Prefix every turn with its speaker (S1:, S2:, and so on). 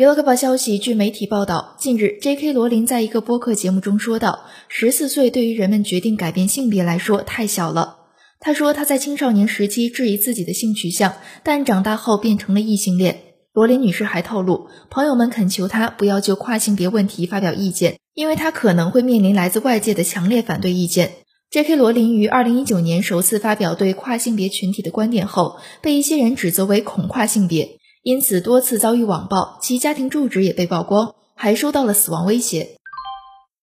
S1: 娱乐快报消息，据媒体报道，近日 J.K. 罗琳在一个播客节目中说道：“十四岁对于人们决定改变性别来说太小了。”他说他在青少年时期质疑自己的性取向，但长大后变成了异性恋。罗琳女士还透露，朋友们恳求她不要就跨性别问题发表意见，因为她可能会面临来自外界的强烈反对意见。J.K. 罗琳于二零一九年首次发表对跨性别群体的观点后，被一些人指责为恐跨性别。因此多次遭遇网暴，其家庭住址也被曝光，还收到了死亡威胁。